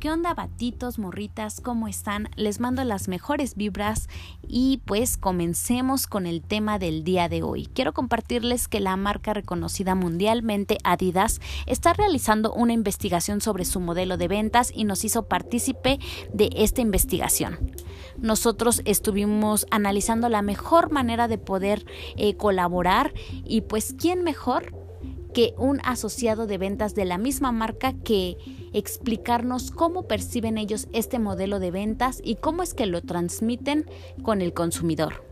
¿Qué onda batitos, morritas? ¿Cómo están? Les mando las mejores vibras y pues comencemos con el tema del día de hoy. Quiero compartirles que la marca reconocida mundialmente Adidas está realizando una investigación sobre su modelo de ventas y nos hizo partícipe de esta investigación. Nosotros estuvimos analizando la mejor manera de poder eh, colaborar y pues quién mejor que un asociado de ventas de la misma marca que explicarnos cómo perciben ellos este modelo de ventas y cómo es que lo transmiten con el consumidor.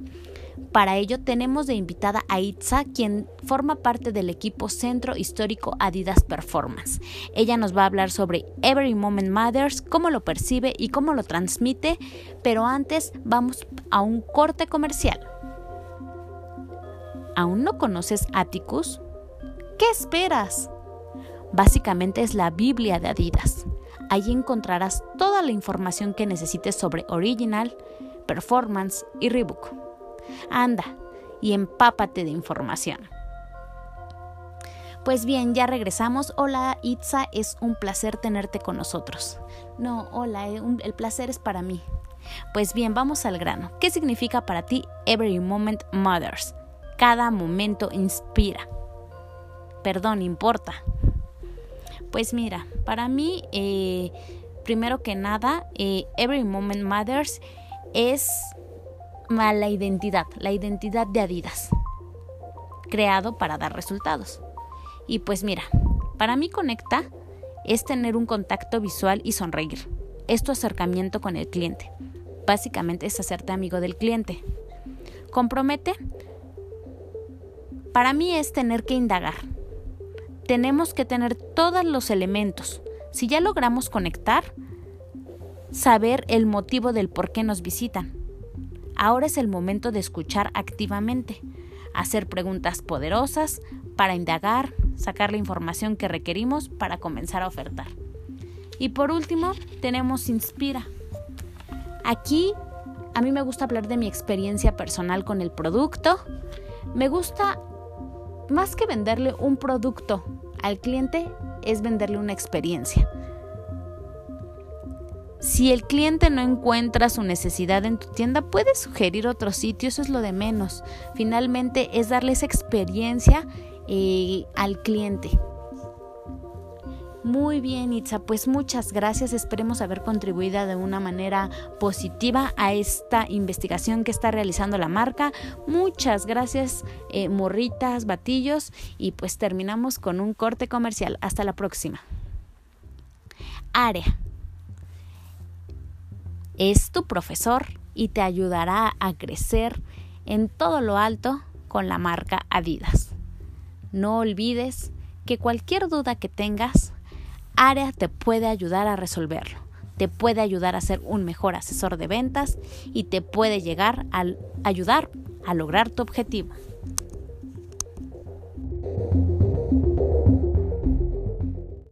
Para ello tenemos de invitada a Itza, quien forma parte del equipo Centro Histórico Adidas Performance. Ella nos va a hablar sobre Every Moment Matters, cómo lo percibe y cómo lo transmite, pero antes vamos a un corte comercial. ¿Aún no conoces Atticus? ¿Qué esperas? Básicamente es la Biblia de Adidas. Allí encontrarás toda la información que necesites sobre Original, Performance y Reebok. Anda y empápate de información. Pues bien, ya regresamos. Hola Itza, es un placer tenerte con nosotros. No, hola, eh, el placer es para mí. Pues bien, vamos al grano. ¿Qué significa para ti Every Moment Matters? Cada momento inspira perdón, importa? Pues mira, para mí, eh, primero que nada, eh, Every Moment Matters es la identidad, la identidad de Adidas, creado para dar resultados. Y pues mira, para mí conecta es tener un contacto visual y sonreír. Es tu acercamiento con el cliente. Básicamente es hacerte amigo del cliente. Compromete. Para mí es tener que indagar, tenemos que tener todos los elementos. Si ya logramos conectar, saber el motivo del por qué nos visitan. Ahora es el momento de escuchar activamente, hacer preguntas poderosas para indagar, sacar la información que requerimos para comenzar a ofertar. Y por último, tenemos Inspira. Aquí a mí me gusta hablar de mi experiencia personal con el producto. Me gusta más que venderle un producto al cliente, es venderle una experiencia. Si el cliente no encuentra su necesidad en tu tienda, puedes sugerir otro sitio, eso es lo de menos. Finalmente es darle esa experiencia eh, al cliente. Muy bien, Itza, pues muchas gracias. Esperemos haber contribuido de una manera positiva a esta investigación que está realizando la marca. Muchas gracias, eh, morritas, batillos, y pues terminamos con un corte comercial. Hasta la próxima. Área. Es tu profesor y te ayudará a crecer en todo lo alto con la marca Adidas. No olvides que cualquier duda que tengas, área te puede ayudar a resolverlo, te puede ayudar a ser un mejor asesor de ventas y te puede llegar a ayudar a lograr tu objetivo.